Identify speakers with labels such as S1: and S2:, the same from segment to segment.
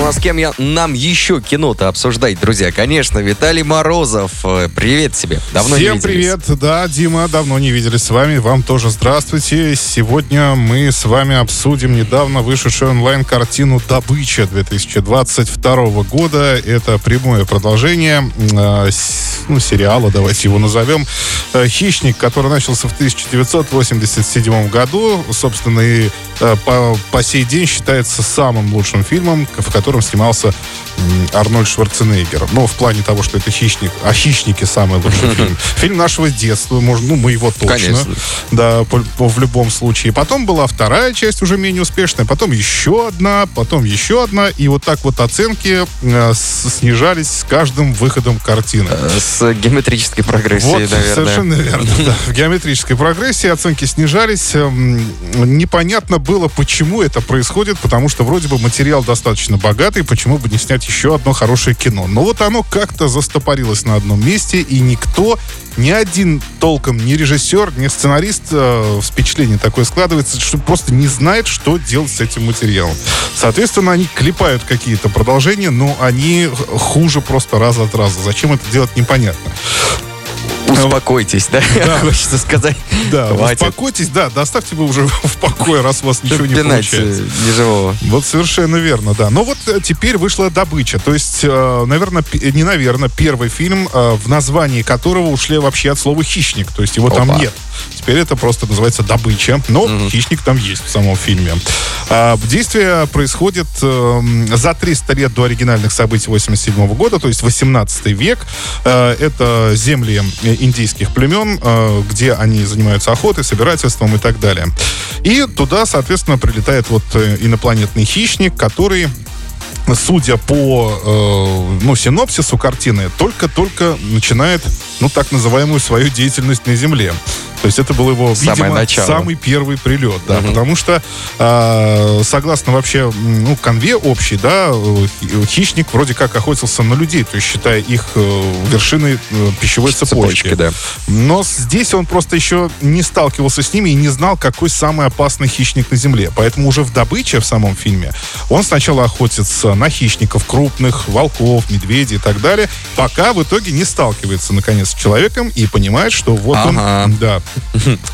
S1: Ну а с кем я, нам еще кино-то обсуждать, друзья? Конечно, Виталий Морозов. Э, Привет тебе. Давно
S2: Всем
S1: не виделись.
S2: привет. Да, Дима, давно не виделись с вами. Вам тоже здравствуйте. Сегодня мы с вами обсудим недавно вышедшую онлайн-картину «Добыча» 2022 года. Это прямое продолжение э, ну, сериала, давайте его назовем. Э, «Хищник», который начался в 1987 году. Собственно, и по, по сей день считается самым лучшим фильмом, в котором снимался Арнольд Шварценеггер. Ну, в плане того, что это «Хищник», а «Хищники» самый лучший фильм. Фильм нашего детства, можно, ну, мы его точно.
S1: Конечно.
S2: Да, по- по- в любом случае. Потом была вторая часть, уже менее успешная, потом еще одна, потом еще одна, и вот так вот оценки э, с- снижались с каждым выходом картины.
S1: Э, С геометрической прогрессией,
S2: Вот,
S1: наверное.
S2: совершенно верно. да. В геометрической прогрессии оценки снижались. Эм, Непонятно было, почему это происходит, потому что вроде бы материал достаточно богатый, почему бы не снять еще одно хорошее кино. Но вот оно как-то застопорилось на одном месте, и никто, ни один толком, ни режиссер, ни сценарист, э, впечатление такое складывается, что просто не знает, что делать с этим материалом. Соответственно, они клепают какие-то продолжения, но они хуже просто раз от раза. Зачем это делать, непонятно.
S1: Успокойтесь, да?
S2: Да.
S1: Хочется сказать.
S2: Да,
S1: Хватит.
S2: успокойтесь, да, доставьте вы уже в покое, раз у вас ничего не получается.
S1: неживого.
S2: Вот совершенно верно, да. Но вот э, теперь вышла «Добыча». То есть, э, наверное, не наверное, первый фильм, э, в названии которого ушли вообще от слова «хищник». То есть его там
S1: Опа.
S2: нет. Теперь это просто называется «Добыча». Но хищник там есть в самом фильме. А, Действие происходит э, за 300 лет до оригинальных событий 87 года, то есть 18 век. Это земли индейских племен, э, где они занимаются охотой, собирательством и так далее. И туда, соответственно, прилетает вот э, инопланетный хищник, который судя по э, ну, синопсису картины, только-только начинает, ну, так называемую свою деятельность на Земле. То есть это был его,
S1: Самое
S2: видимо,
S1: начало.
S2: самый первый прилет, да,
S1: Мгм.
S2: потому что э, согласно вообще, ну, конве общей, да, э, хи- хищник вроде как охотился на людей, то есть считая их э, вершиной э, пищевой цепочки.
S1: Цепочки, да.
S2: Но здесь он просто еще не сталкивался с ними и не знал, какой самый опасный хищник на Земле. Поэтому уже в «Добыче» в самом фильме он сначала охотится на хищников крупных, волков, медведей и так далее, пока в итоге не сталкивается, наконец, с человеком и понимает, что вот
S1: Ага.
S2: он, да,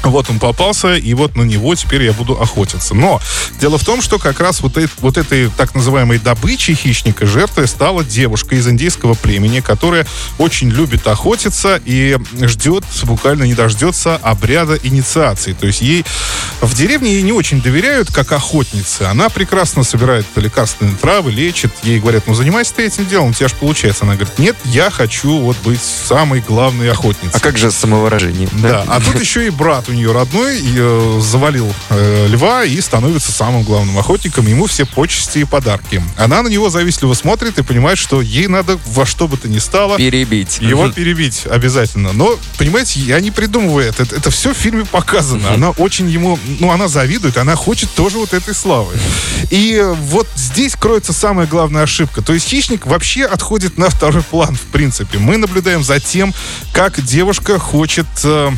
S2: вот он попался, и вот на него теперь я буду охотиться. Но дело в том, что как раз вот, эт- вот этой так называемой добычей хищника жертвой стала девушка из индейского племени, которая очень любит охотиться и ждет, буквально не дождется обряда инициации. То есть ей в деревне ей не очень доверяют, как охотнице. Она прекрасно собирает лекарственные травы, лечит. Ей говорят, ну занимайся ты этим делом, у тебя же получается. Она говорит, нет, я хочу вот быть самой главной охотницей.
S1: А как же самовыражение?
S2: Да, а тут еще и брат у нее родной и, э, завалил э, льва и становится самым главным охотником. Ему все почести и подарки. Она на него завистливо смотрит и понимает, что ей надо во что бы то ни стало
S1: Перебить.
S2: его
S1: Мгм.
S2: перебить обязательно. Но, понимаете, я не придумываю это. Это, все в фильме показано. Она очень ему... Ну, она завидует, она хочет тоже вот этой славы. И э, вот здесь кроется самая главная ошибка. То есть хищник вообще отходит на второй план, в принципе. Мы наблюдаем за тем, как девушка хочет... э,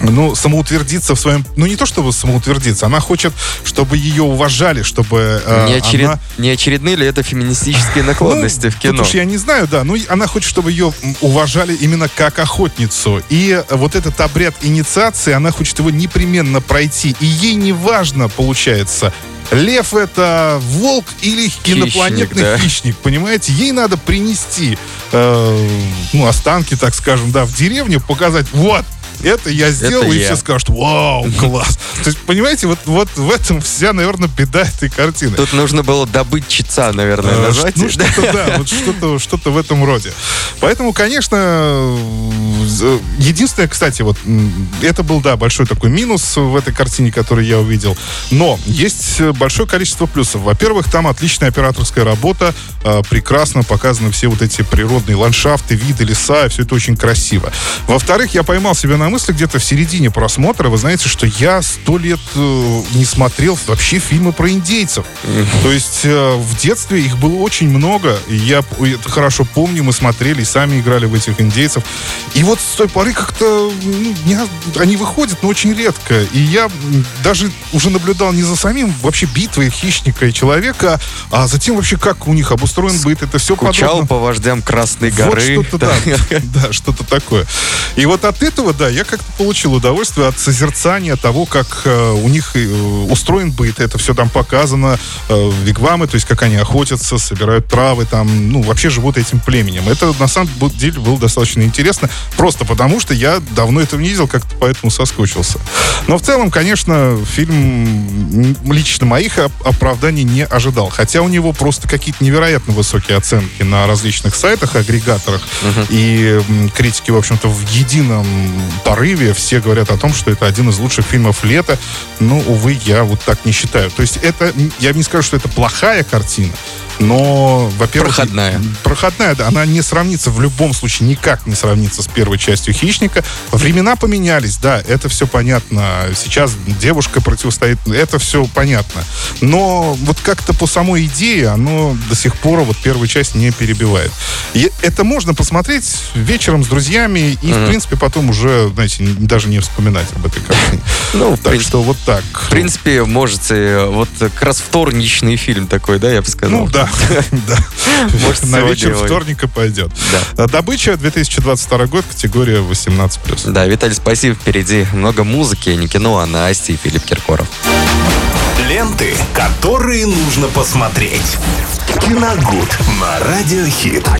S2: ну, самоутвердиться в своем... Ну, не то чтобы самоутвердиться, она хочет, чтобы ее уважали, чтобы э,
S1: Не, очеред-
S2: она...
S1: не очередные ли это феминистические наклонности
S2: Ну,
S1: в кино?
S2: Уж я не знаю, да. Ну, она хочет, чтобы ее уважали именно как охотницу. И вот этот обряд инициации, она хочет его непременно пройти. И ей не важно, получается, лев это волк или инопланетный
S1: да.
S2: хищник, понимаете? Ей надо принести, э, ну, останки, так скажем, да, в деревню, показать, вот, это я сделал,
S1: Это
S2: и
S1: я.
S2: все скажут, вау, класс. То есть, понимаете, вот, вот в этом вся, наверное, беда этой картины.
S1: Тут нужно было добыть чица, наверное,
S2: Э,
S1: назвать.
S2: Ну, что-то, да, вот что-то, что-то в этом роде. Поэтому, конечно, единственное, кстати, вот это был, да, большой такой минус в этой картине, который я увидел. Но есть большое количество плюсов. Во-первых, там отличная операторская работа, э, прекрасно показаны все вот эти природные ландшафты, виды, леса, все это очень красиво. Во-вторых, я поймал себя на мысли где-то в середине просмотра, вы знаете, что я сто лет э, не смотрел вообще фильмы про индейцев. То есть э, в детстве их было очень много, и я это хорошо помню, мы смотрели и сами играли в этих индейцев. И вот с той поры как-то ну, не, они выходят, но очень редко. И я даже уже наблюдал не за самим вообще битвой хищника и человека, а за тем вообще, как у них обустроен быт. Это все
S1: Скучал
S2: подробно.
S1: по вождям Красной горы.
S2: Вот что-то, да, да, что-то такое. И вот от этого, да, я как-то получил удовольствие от созерцания того, как э, у них э, устроен быт. Это все там показано, э, вигвамы, то есть как они охотятся, собирают травы, там, ну, вообще живут этим племенем. Это на самом деле было достаточно интересно, просто потому что я давно этого не видел, как-то поэтому соскучился. Но в целом, конечно, фильм лично моих оправданий не ожидал. Хотя у него просто какие-то невероятно высокие оценки на различных сайтах, агрегаторах.
S1: Мгм.
S2: И критики, в общем-то, в едином порыве все говорят о том, что это один из лучших фильмов лета. Но, увы, я вот так не считаю. То есть это, я не скажу, что это плохая картина, но, во-первых...
S1: Проходная.
S2: Проходная, да. Она не сравнится в любом случае, никак не сравнится с первой частью «Хищника». Времена поменялись, да, это все понятно. Сейчас девушка противостоит, это все понятно. Но вот как-то по самой идее оно до сих пор вот первую часть не перебивает. И это можно посмотреть вечером с друзьями и, в
S1: Мгм.
S2: принципе, потом уже, знаете, даже не вспоминать об этой картине.
S1: Ну, в
S2: Так что вот так.
S1: в принципе, можете, вот как раз вторничный фильм такой, да, я бы сказал.
S2: Ну, да, да.
S1: Может,
S2: На вечер вторника пойдет.
S1: Да.
S2: Добыча 2022 год, категория 18+.
S1: Да, Виталий, спасибо. Впереди много музыки, не кино, а Настя и Филипп Киркоров.
S3: Ленты, которые нужно посмотреть. Киногуд на Радиохит.